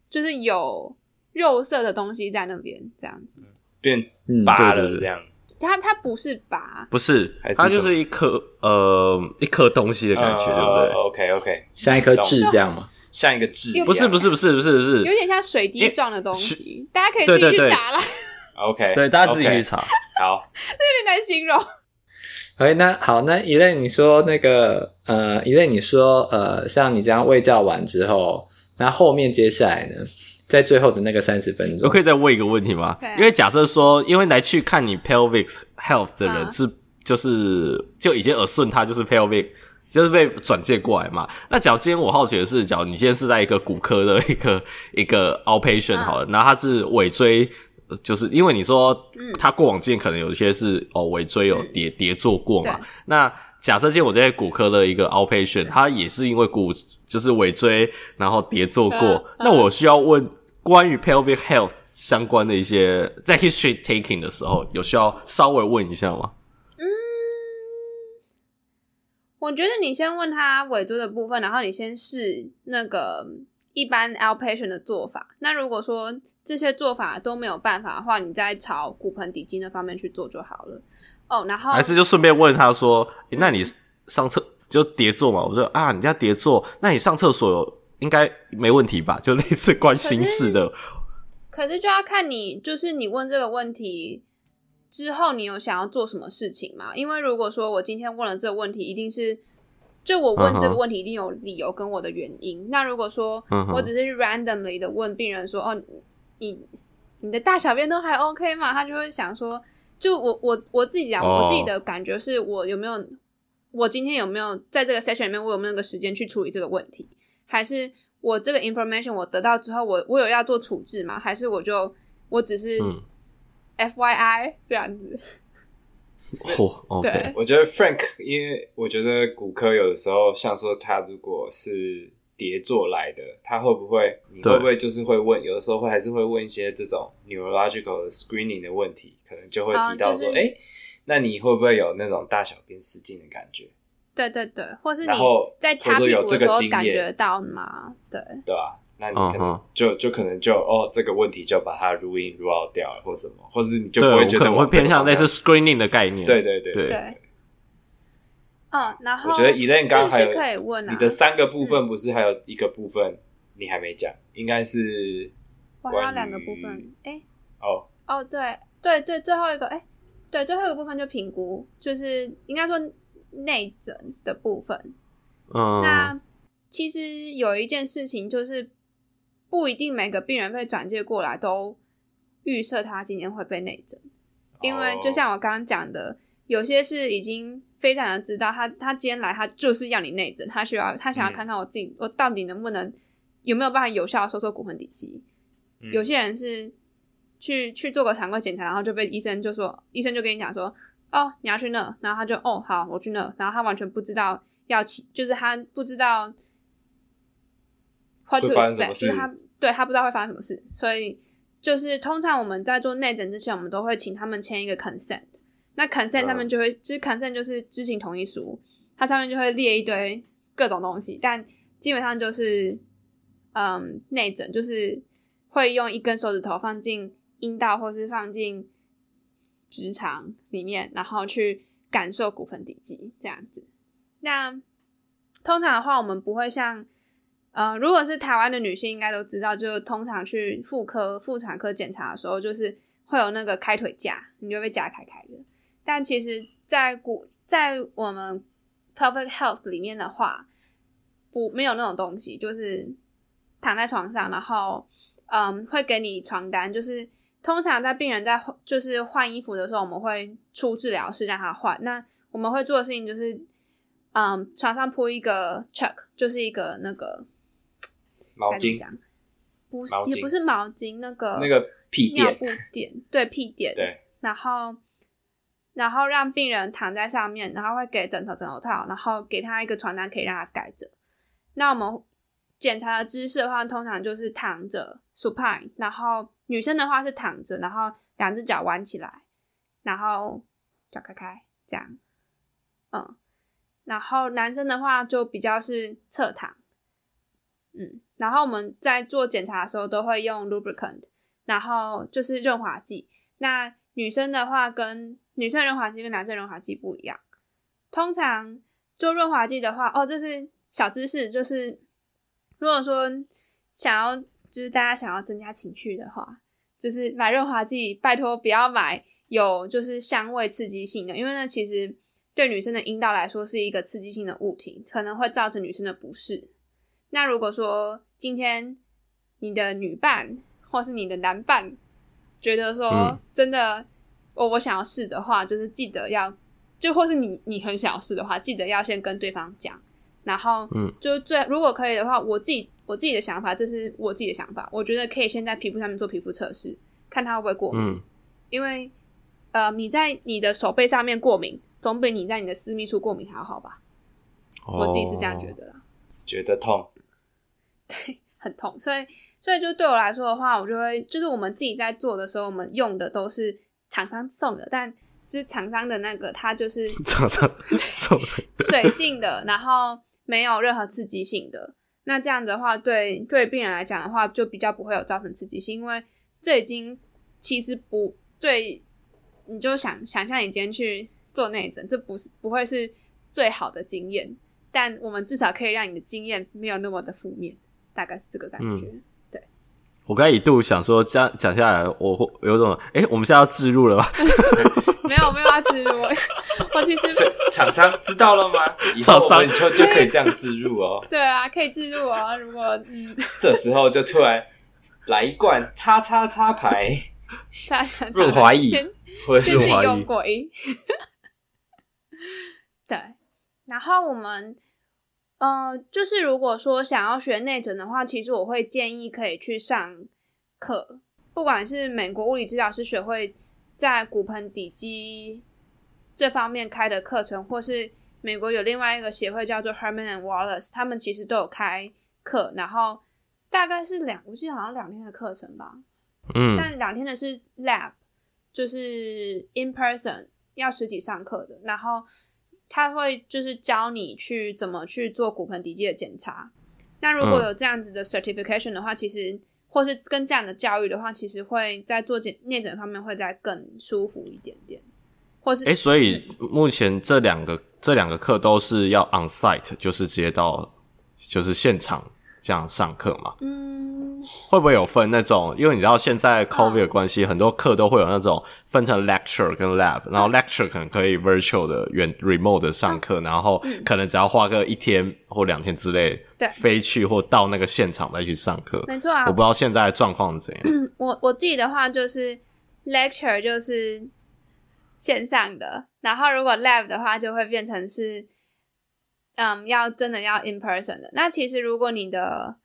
就是有肉色的东西在那边这样子，变拔了这样。它它不是拔，不是，它就是一颗呃一颗东西的感觉，对不对？OK OK，像一颗痣这样吗？像一个痣？不是不是不是不是不是，有点像水滴状的东西，大家可以自己去查了。OK，对，大家自己去查。好，这 有点难形容。哎，那好，那 Elaine 你说那个呃，Elaine 你说呃，像你这样喂教完之后，那后面接下来呢，在最后的那个三十分钟，我可以再问一个问题吗？因为假设说，因为来去看你 pelvic health 的人是、啊、就是就已经耳顺他就是 pelvic。就是被转介过来嘛？那假如今天我好奇的是，假如你现在是在一个骨科的一个一个 outpatient 好了，然后他是尾椎，就是因为你说他过往经验可能有一些是哦尾椎有叠叠做过嘛？那假设今天我在骨科的一个 outpatient，他也是因为骨就是尾椎然后叠做过，那我需要问关于 pelvic health 相关的一些在 history taking 的时候，有需要稍微问一下吗？我觉得你先问他尾椎的部分，然后你先试那个一般 outpatient 的做法。那如果说这些做法都没有办法的话，你再朝骨盆底肌那方面去做就好了。哦，然后还是就顺便问他说：“欸、那你上厕就叠坐嘛？”我说：“啊，你家叠坐，那你上厕所应该没问题吧？” 就类似关心式的。可是，可是就要看你，就是你问这个问题。之后你有想要做什么事情吗？因为如果说我今天问了这个问题，一定是就我问这个问题一定有理由跟我的原因。Uh -huh. 那如果说我只是 randomly 的问病人说，哦，你你的大小便都还 OK 吗？他就会想说，就我我我自己讲，oh. 我自己的感觉是我有没有，我今天有没有在这个 session 里面，我有没有那个时间去处理这个问题？还是我这个 information 我得到之后，我我有要做处置吗？还是我就我只是。嗯 F Y I 这样子，哦、oh, okay.，对，我觉得 Frank，因为我觉得骨科有的时候，像说他如果是叠做来的，他会不会，你会不会就是会问，有的时候会还是会问一些这种 neurological screening 的问题，可能就会提到说，哎、uh, 就是，那你会不会有那种大小便失禁的感觉？对对对，或是你在擦屁股的时候感觉到吗？对，对啊？那你可能就、uh. 就可能就哦，这个问题就把它 rule in rule out 掉了，或什么，或是你就不会觉得可能会偏向类似 screening 的概念。对对对对。对嗯，然后我觉得 Elaine 刚刚还有可以问、啊、你的三个部分，不是还有一个部分你还没讲、嗯？应该是我还有两个部分。哎、欸，哦哦，对对对，最后一个哎、欸，对最后一个部分就评估，就是应该说内诊的部分。嗯，那其实有一件事情就是。不一定每个病人被转介过来都预设他今天会被内诊，因为就像我刚刚讲的，有些是已经非常的知道他他今天来他就是要你内诊，他需要他想要看看我自己、嗯、我到底能不能有没有办法有效的收缩骨盆底肌、嗯。有些人是去去做个常规检查，然后就被医生就说医生就跟你讲说哦你要去那，然后他就哦好我去那，然后他完全不知道要起，就是他不知道。What to expect，就是他对他不知道会发生什么事，所以就是通常我们在做内诊之前，我们都会请他们签一个 consent。那 consent 他们就会，就是 consent 就是知情同意书，它上面就会列一堆各种东西，但基本上就是，嗯，内诊就是会用一根手指头放进阴道或是放进直肠里面，然后去感受骨盆底肌这样子。那通常的话，我们不会像。呃，如果是台湾的女性，应该都知道，就通常去妇科、妇产科检查的时候，就是会有那个开腿架，你就被架开开的。但其实，在骨在我们 public health 里面的话，不没有那种东西，就是躺在床上，然后嗯，会给你床单，就是通常在病人在就是换衣服的时候，我们会出治疗室让他换。那我们会做的事情就是，嗯，床上铺一个 chuck，就是一个那个。毛巾，不是也不是毛巾，那个那个屁垫，尿布垫，对屁垫，对，然后然后让病人躺在上面，然后会给枕头、枕头套，然后给他一个床单可以让他盖着。那我们检查的姿势的话，通常就是躺着 supine，然后女生的话是躺着，然后两只脚弯起来，然后脚开开这样，嗯，然后男生的话就比较是侧躺，嗯。然后我们在做检查的时候都会用 lubricant，然后就是润滑剂。那女生的话跟女生润滑剂跟男生润滑剂不一样。通常做润滑剂的话，哦，这是小知识，就是如果说想要就是大家想要增加情趣的话，就是买润滑剂，拜托不要买有就是香味刺激性的，因为呢其实对女生的阴道来说是一个刺激性的物体，可能会造成女生的不适。那如果说今天你的女伴或是你的男伴觉得说真的，我、嗯、我想要试的话，就是记得要，就或是你你很想要试的话，记得要先跟对方讲，然后嗯，就最如果可以的话，我自己我自己的想法，这是我自己的想法，我觉得可以先在皮肤上面做皮肤测试，看它会不会过敏，嗯、因为呃你在你的手背上面过敏，总比你在你的私密处过敏还要好吧？哦、我自己是这样觉得啦，觉得痛。对，很痛，所以所以就对我来说的话，我就会就是我们自己在做的时候，我们用的都是厂商送的，但就是厂商的那个，它就是厂商 送的。水性的，然后没有任何刺激性的。那这样的话，对对病人来讲的话，就比较不会有造成刺激性，因为这已经其实不最，你就想想象你今天去做内诊，这不是不会是最好的经验，但我们至少可以让你的经验没有那么的负面。大概是这个感觉。我刚才一度想说，这样讲下来，我会有种，哎、欸，我们现在要置入了吗？没有，没有要置入。我其实厂商知道了吗？以后我们就就可以这样置入哦。对啊，可以置入哦。如果嗯，这时候就突然来一罐叉叉叉牌，润滑液，或者是润滑液。对，然后我们。呃，就是如果说想要学内诊的话，其实我会建议可以去上课，不管是美国物理治疗师学会在骨盆底肌这方面开的课程，或是美国有另外一个协会叫做 Herman and Wallace，他们其实都有开课，然后大概是两，我记得好像两天的课程吧，嗯，但两天的是 lab，就是 in person 要实体上课的，然后。他会就是教你去怎么去做骨盆底肌的检查。那如果有这样子的 certification 的话，嗯、其实或是跟这样的教育的话，其实会在做检内诊方面会再更舒服一点点。或是哎、欸，所以目前这两个这两个课都是要 on site，就是直接到就是现场这样上课嘛？嗯。会不会有分那种？因为你知道现在 COVID 的关系，很多课都会有那种分成 lecture 跟 lab，然后 lecture 可能可以 virtual 的远 remote 的上课，然后可能只要花个一天或两天之类，对，飞去或到那个现场再去上课。没错啊，我不知道现在的状况是怎样。我我自己的话就是 lecture 就是线上的，然后如果 lab 的话就会变成是，嗯，要真的要 in person 的。那其实如果你的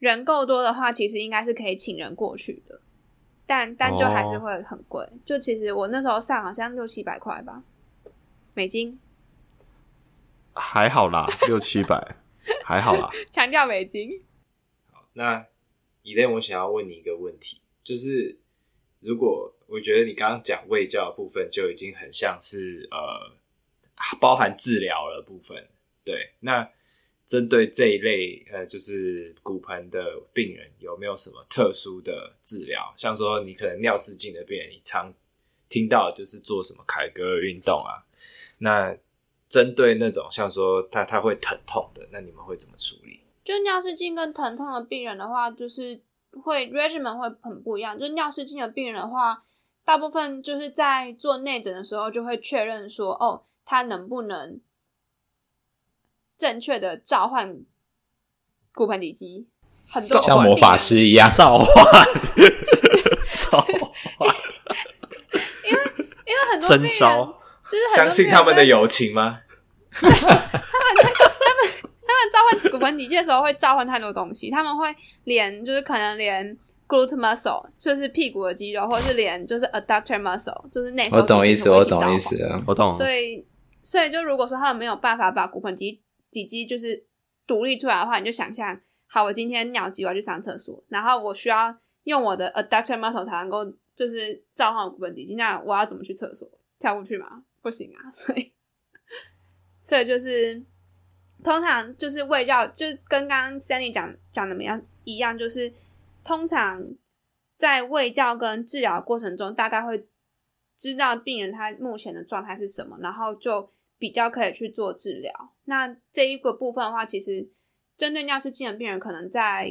人够多的话，其实应该是可以请人过去的，但但就还是会很贵。Oh. 就其实我那时候上好像六七百块吧，美金。还好啦，六七百还好啦。强调美金。好，那 Elaine，我想要问你一个问题，就是如果我觉得你刚刚讲卫教的部分就已经很像是呃包含治疗的部分，对，那。针对这一类呃，就是骨盆的病人，有没有什么特殊的治疗？像说你可能尿失禁的病人，你常听到就是做什么凯格尔运动啊？那针对那种像说他他会疼痛的，那你们会怎么处理？就尿失禁跟疼痛的病人的话，就是会 regimen 会很不一样。就尿失禁的病人的话，大部分就是在做内诊的时候就会确认说，哦，他能不能。正确的召唤骨盆底肌，很多像魔法师一样召唤，召唤。因为因为很多病人就是相信他们的友情吗？他们他们他们召唤骨盆底肌的时候会召唤太多东西，他们会连就是可能连 glute muscle 就是屁股的肌肉，或者是连就是 adductor muscle 就是内收肌，我懂意思，我懂意思啊，我懂。所以所以就如果说他们没有办法把骨盆肌体积就是独立出来的话，你就想象，好，我今天尿急，我要去上厕所，然后我需要用我的 adductor muscle 才能够就是召唤骨盆底肌，那我要怎么去厕所？跳过去吗？不行啊，所以，所以就是通常就是卫教，就跟刚刚 Sandy 讲讲的么样一样，就是通常在卫教跟治疗过程中，大概会知道病人他目前的状态是什么，然后就。比较可以去做治疗。那这一个部分的话，其实针对尿失禁的病人，可能在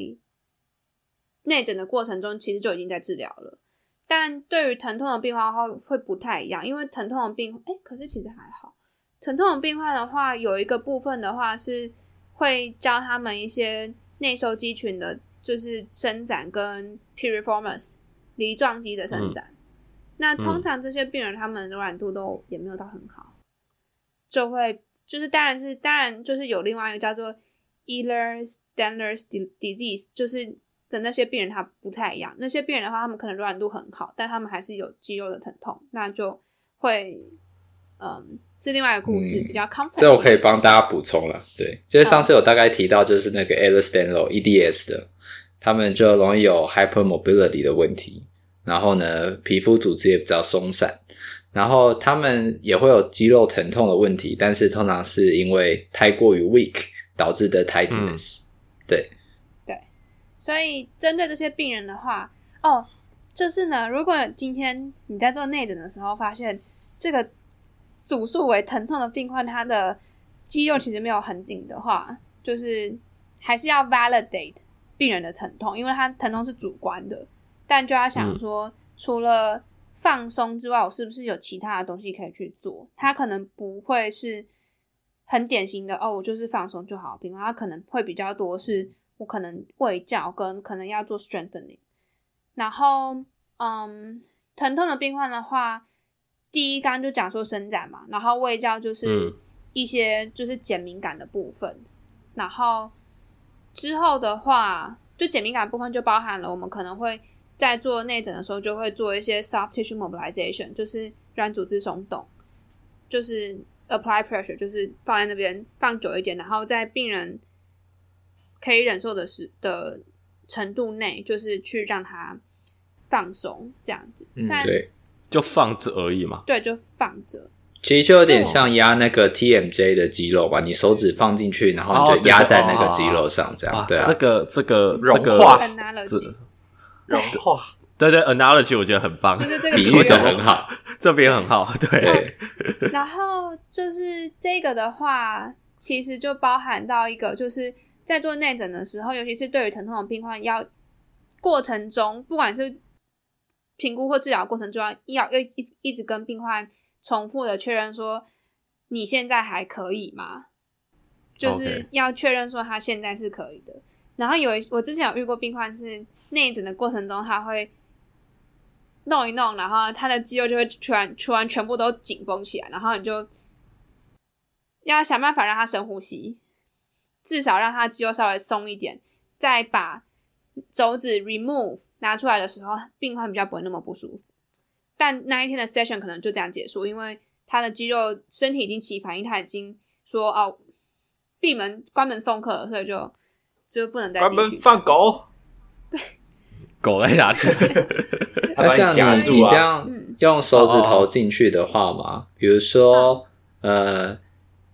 内诊的过程中，其实就已经在治疗了。但对于疼痛的病患的话，会不太一样，因为疼痛的病，哎、欸，可是其实还好。疼痛的病患的话，有一个部分的话是会教他们一些内收肌群的，就是伸展跟 piriformis 梨状肌的伸展。嗯、那通常这些病人他们柔软度都也没有到很好，就会就是当然是当然就是有另外一个叫做 Ehlers-Danlos disease，就是的那些病人他不太一样。那些病人的话，他们可能柔软度很好，但他们还是有肌肉的疼痛，那就会。嗯，是另外一个故事，嗯、比较 complex。这我可以帮大家补充了。对，就是上次有大概提到，就是那个 Ehlers-Danlos EDS 的，他们就容易有 hypermobility 的问题，然后呢，皮肤组织也比较松散，然后他们也会有肌肉疼痛的问题，但是通常是因为太过于 weak 导致的 tightness。嗯、对，对，所以针对这些病人的话，哦，就是呢，如果今天你在做内诊的时候发现这个。主诉为疼痛的病患，他的肌肉其实没有很紧的话，就是还是要 validate 病人的疼痛，因为他疼痛是主观的。但就要想说，嗯、除了放松之外，我是不是有其他的东西可以去做？他可能不会是很典型的哦，我就是放松就好。病患他可能会比较多，是我可能胃教跟可能要做 strengthening。然后，嗯，疼痛的病患的话。第一，刚刚就讲说伸展嘛，然后胃教就是一些就是减敏感的部分，嗯、然后之后的话，就减敏感的部分就包含了我们可能会在做内诊的时候就会做一些 soft tissue mobilization，就是软组织松动，就是 apply pressure，就是放在那边放久一点，然后在病人可以忍受的时的程度内，就是去让他放松这样子。嗯，对。就放着而已嘛，对，就放着。其实就有点像压那个 TMJ 的肌肉吧，你手指放进去，然后你就压在那个肌肉上，这样对啊。这个这个融化，融化，对对，analogy 我觉得很棒，就是这个比喻的很好，这边很好，对。然后就是这个的话，其实就包含到一个，就是在做内诊的时候，尤其是对于疼痛的病患，要过程中不管是。评估或治疗过程中要要要一直一直跟病患重复的确认说，你现在还可以吗？就是要确认说他现在是可以的。然后有一我之前有遇过病患是内诊的过程中他会弄一弄，然后他的肌肉就会突然突然全部都紧绷起来，然后你就要想办法让他深呼吸，至少让他肌肉稍微松一点，再把手指 remove。拿出来的时候，病患比较不会那么不舒服，但那一天的 session 可能就这样结束，因为他的肌肉身体已经起反应，他已经说哦，闭门关门送客了，所以就就不能再。关门放狗，对，狗在哪里？那像你你这样用手指头进去的话嘛，比如说呃。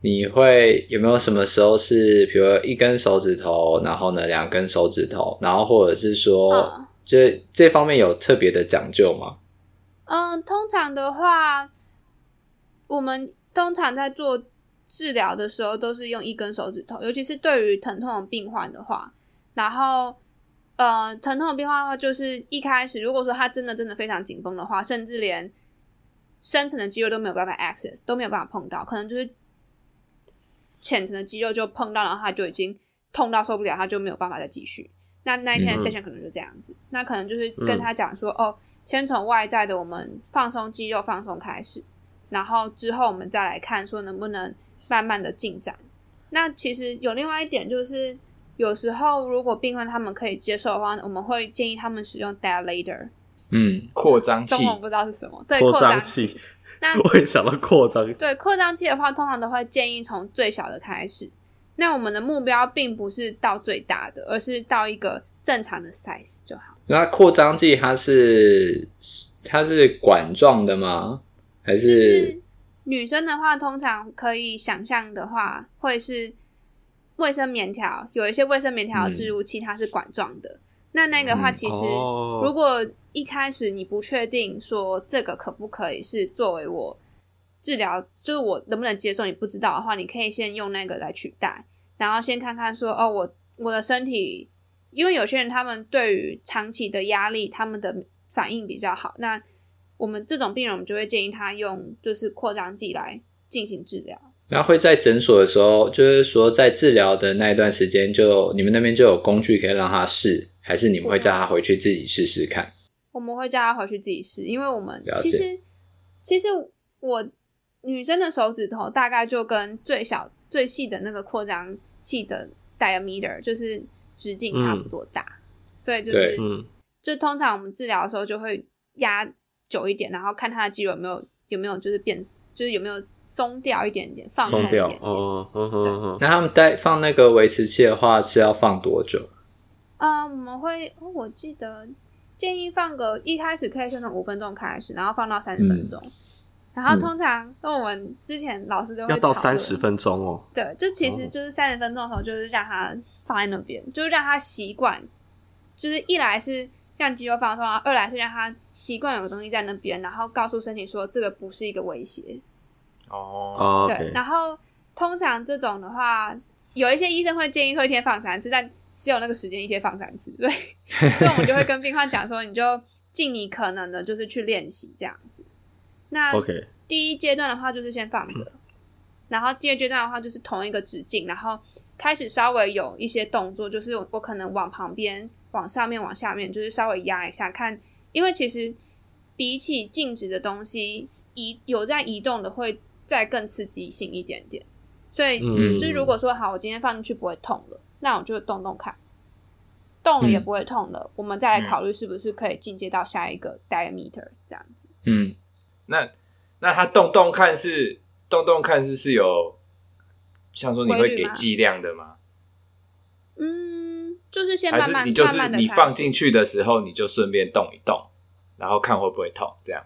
你会有没有什么时候是，比如一根手指头，然后呢两根手指头，然后或者是说，嗯、就这方面有特别的讲究吗？嗯，通常的话，我们通常在做治疗的时候都是用一根手指头，尤其是对于疼痛的病患的话，然后呃，疼痛的变化的话，就是一开始如果说他真的真的非常紧绷的话，甚至连深层的肌肉都没有办法 access，都没有办法碰到，可能就是。浅层的肌肉就碰到，然后他就已经痛到受不了，他就没有办法再继续。那那一天的 session 可能就这样子。嗯、那可能就是跟他讲说，嗯、哦，先从外在的我们放松肌肉放松开始，然后之后我们再来看说能不能慢慢的进展。那其实有另外一点就是，有时候如果病患他们可以接受的话，我们会建议他们使用 dilator，嗯，扩张器，中文不知道是什么，对，扩张器。那 我也想到扩张器。对，扩张器的话，通常都会建议从最小的开始。那我们的目标并不是到最大的，而是到一个正常的 size 就好。那扩张器它是它是管状的吗？还是，是女生的话，通常可以想象的话，会是卫生棉条，有一些卫生棉条的置入器，它是管状的。嗯那那个话，其实如果一开始你不确定说这个可不可以是作为我治疗，就是我能不能接受，你不知道的话，你可以先用那个来取代，然后先看看说哦，我我的身体，因为有些人他们对于长期的压力，他们的反应比较好，那我们这种病人，我们就会建议他用就是扩张剂来进行治疗。然后会在诊所的时候，就是说在治疗的那一段时间就，就你们那边就有工具可以让他试，还是你们会叫他回去自己试试看？我们会叫他回去自己试，因为我们其实其实我女生的手指头大概就跟最小最细的那个扩张器的 diameter 就是直径差不多大，嗯、所以就是就通常我们治疗的时候就会压久一点，然后看他的肌肉有没有。有没有就是变，就是有没有松掉一点点，放松一点点。哦，那他们带放那个维持器的话是要放多久？啊、嗯，我们会，我记得建议放个一开始可以先从五分钟开始，然后放到三十分钟。嗯、然后通常那我们之前老师都会要到三十分钟哦。对，就其实就是三十分钟的时候，就是让他放在那边，就是让他习惯，就是一来是。让肌肉放松，二来是让他习惯有个东西在那边，然后告诉身体说这个不是一个威胁。哦，对。Okay. 然后通常这种的话，有一些医生会建议说一天放三次，但只有那个时间一天放三次，所以 所以我们就会跟病患讲说，你就尽你可能的，就是去练习这样子。那 OK，第一阶段的话就是先放着，然后第二阶段的话就是同一个直径，然后开始稍微有一些动作，就是我可能往旁边。往上面，往下面，就是稍微压一下看，因为其实比起静止的东西，移有在移动的会再更刺激性一点点。所以，嗯、就是如果说好，我今天放进去不会痛了，那我就动动看，动了也不会痛了，嗯、我们再来考虑是不是可以进阶到下一个 diameter 这样子。嗯，那那他动动看是动动看是是有，像说你会给剂量的吗？吗嗯。就是先慢慢还是你就是你放进去的时候，你就顺便动一动，然后看会不会痛，这样，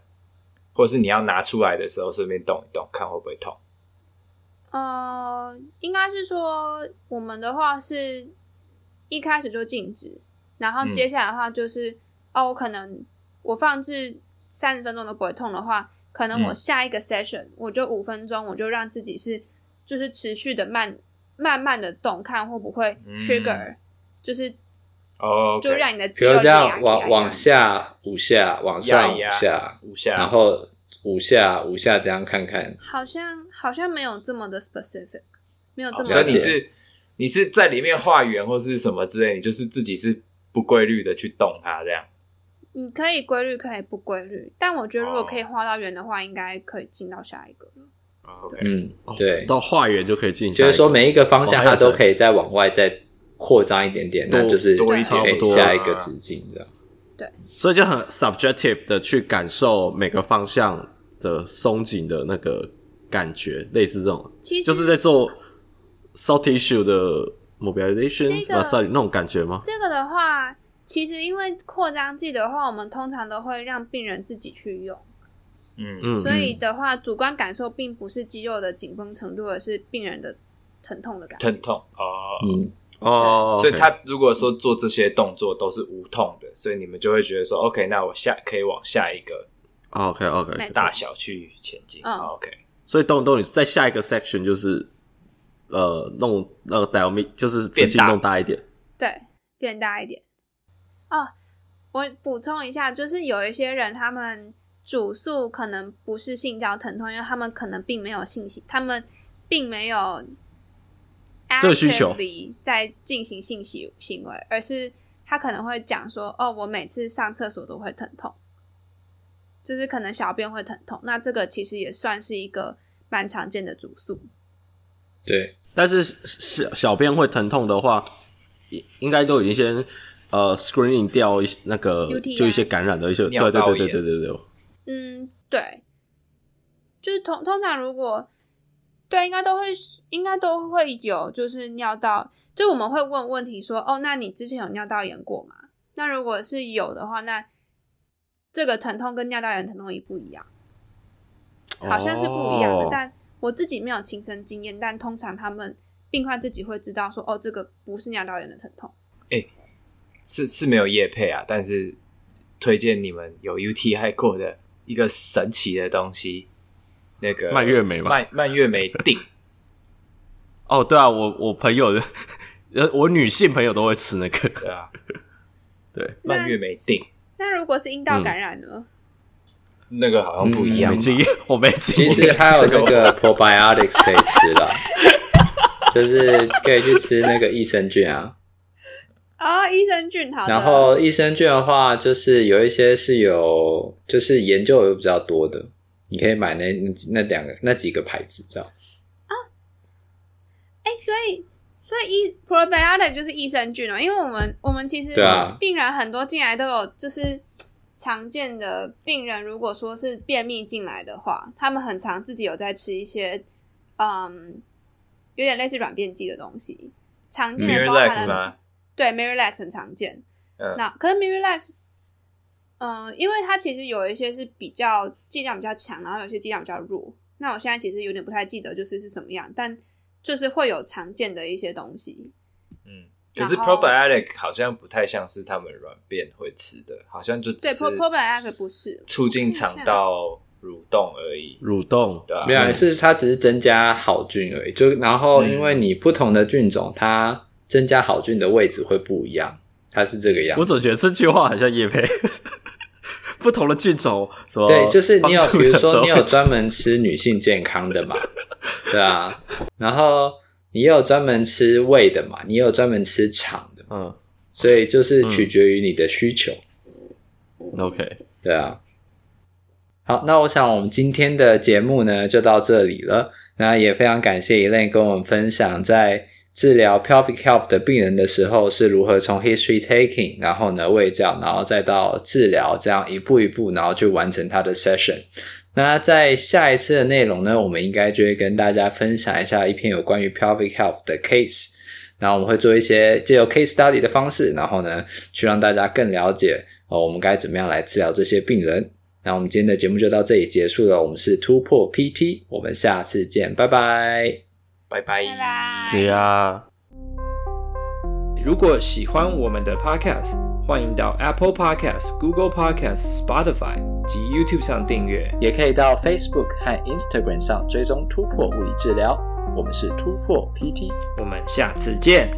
或者是你要拿出来的时候顺便动一动，看会不会痛。呃，应该是说我们的话是一开始就静止，然后接下来的话就是、嗯、哦，我可能我放置三十分钟都不会痛的话，可能我下一个 session、嗯、我就五分钟，我就让自己是就是持续的慢慢慢的动，看会不会 trigger、嗯。就是哦，就让你的肌肉这样往往下五下，往上五下五下，然后五下五下这样看看。好像好像没有这么的 specific，没有这么。所以你是你是在里面画圆或是什么之类，你就是自己是不规律的去动它这样。你可以规律，可以不规律，但我觉得如果可以画到圆的话，应该可以进到下一个了。OK，嗯，对，到画圆就可以进，就是说每一个方向它都可以再往外再。扩张一点点，那就是多一差不多下一个直径这样。对，所以就很 subjective 的去感受每个方向的松紧的那个感觉，类似这种，其实就是在做 soft tissue 的 mobilization 啊、这个，那种感觉吗？这个的话，其实因为扩张剂的话，我们通常都会让病人自己去用。嗯嗯，所以的话，主观感受并不是肌肉的紧绷程度，而是病人的疼痛的感觉。疼痛哦，嗯。哦，所以他如果说做这些动作都是无痛的，所以你们就会觉得说，OK，那我下可以往下一个，OK OK，大小去前进，OK。所以动动你在下一个 section 就是呃弄那个 diameter 就是直径弄大一点，对，变大一点。哦，我补充一下，就是有一些人他们主诉可能不是性交疼痛，因为他们可能并没有性行，他们并没有。这个需求在进行性行行为，而是他可能会讲说：“哦，我每次上厕所都会疼痛，就是可能小便会疼痛。”那这个其实也算是一个蛮常见的主诉。对，但是小小便会疼痛的话，应应该都已经先呃 screening 掉一那个 UTI 就一些感染的一些，对对对对对对对。嗯，对，就是通通常如果。对，应该都会，应该都会有，就是尿道，就我们会问问题说，哦，那你之前有尿道炎过吗？那如果是有的话，那这个疼痛跟尿道炎疼痛一不一样？好像是不一样的，哦、但我自己没有亲身经验，但通常他们病患自己会知道说，哦，这个不是尿道炎的疼痛。哎，是是没有业配啊，但是推荐你们有 UTI 过的一个神奇的东西。那个蔓越莓吗？蔓蔓越莓定。哦，对啊，我我朋友的，呃，我女性朋友都会吃那个。对啊，对，蔓越莓定。那如果是阴道感染呢？那个好像不一样。没经验，我没经验。其实还有那个 probiotics 可以吃了，就是可以去吃那个益生菌啊。啊、哦，益生菌好。然后益生菌的话，就是有一些是有，就是研究有比较多的，你可以买那那两个那几个牌子，这样。啊，哎，所以所以益 probiotic 就是益生菌哦，因为我们我们其实病人很多进来都有，就是常见的病人，如果说是便秘进来的话，他们很常自己有在吃一些，嗯，有点类似软便剂的东西，常见的包含了。对，Miralax 很常见。嗯、那可是 Miralax，嗯、呃，因为它其实有一些是比较剂量比较强，然后有些剂量比较弱。那我现在其实有点不太记得就是是什么样，但就是会有常见的一些东西。嗯，可是 Probiotic 好像不太像是他们软便会吃的，好像就只是对 Probiotic 不是促进肠道蠕动而已，蠕动对，没有是它只是增加好菌而已。就然后因为你不同的菌种，它增加好菌的位置会不一样，它是这个样子。我总觉得这句话好像叶配，不同的菌种？对，就是你有，比如说你有专门吃女性健康的嘛，对啊，然后你也有专门吃胃的嘛，你也有专门吃肠的，嗯，所以就是取决于你的需求。嗯、OK，对啊。好，那我想我们今天的节目呢就到这里了。那也非常感谢 Elaine 跟我们分享在。治疗 pelvic health 的病人的时候是如何从 history taking，然后呢卫教，然后再到治疗，这样一步一步，然后去完成他的 session。那在下一次的内容呢，我们应该就会跟大家分享一下一篇有关于 pelvic health 的 case。然后我们会做一些借由 case study 的方式，然后呢去让大家更了解哦，我们该怎么样来治疗这些病人。那我们今天的节目就到这里结束了。我们是突破 PT，我们下次见，拜拜。拜拜，是啊。如果喜欢我们的 Podcast，欢迎到 Apple Podcast、Google Podcast、Spotify 及 YouTube 上订阅，也可以到 Facebook 和 Instagram 上追踪突破物理治疗。我们是突破 PT，我们下次见。